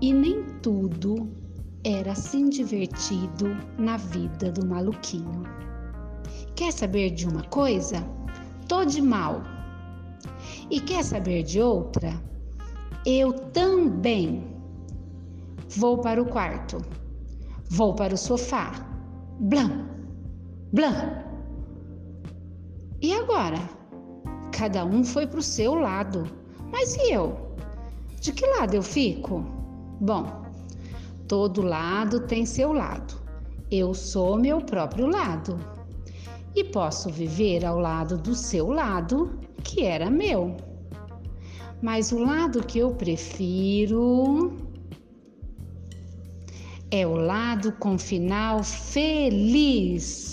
E nem tudo era assim divertido na vida do maluquinho. Quer saber de uma coisa? Tô de mal. E quer saber de outra? Eu também. Vou para o quarto. Vou para o sofá. Blam, blam. E agora? Cada um foi para o seu lado. Mas e eu? De que lado eu fico? Bom, todo lado tem seu lado. Eu sou meu próprio lado. E posso viver ao lado do seu lado, que era meu. Mas o lado que eu prefiro é o lado com final feliz.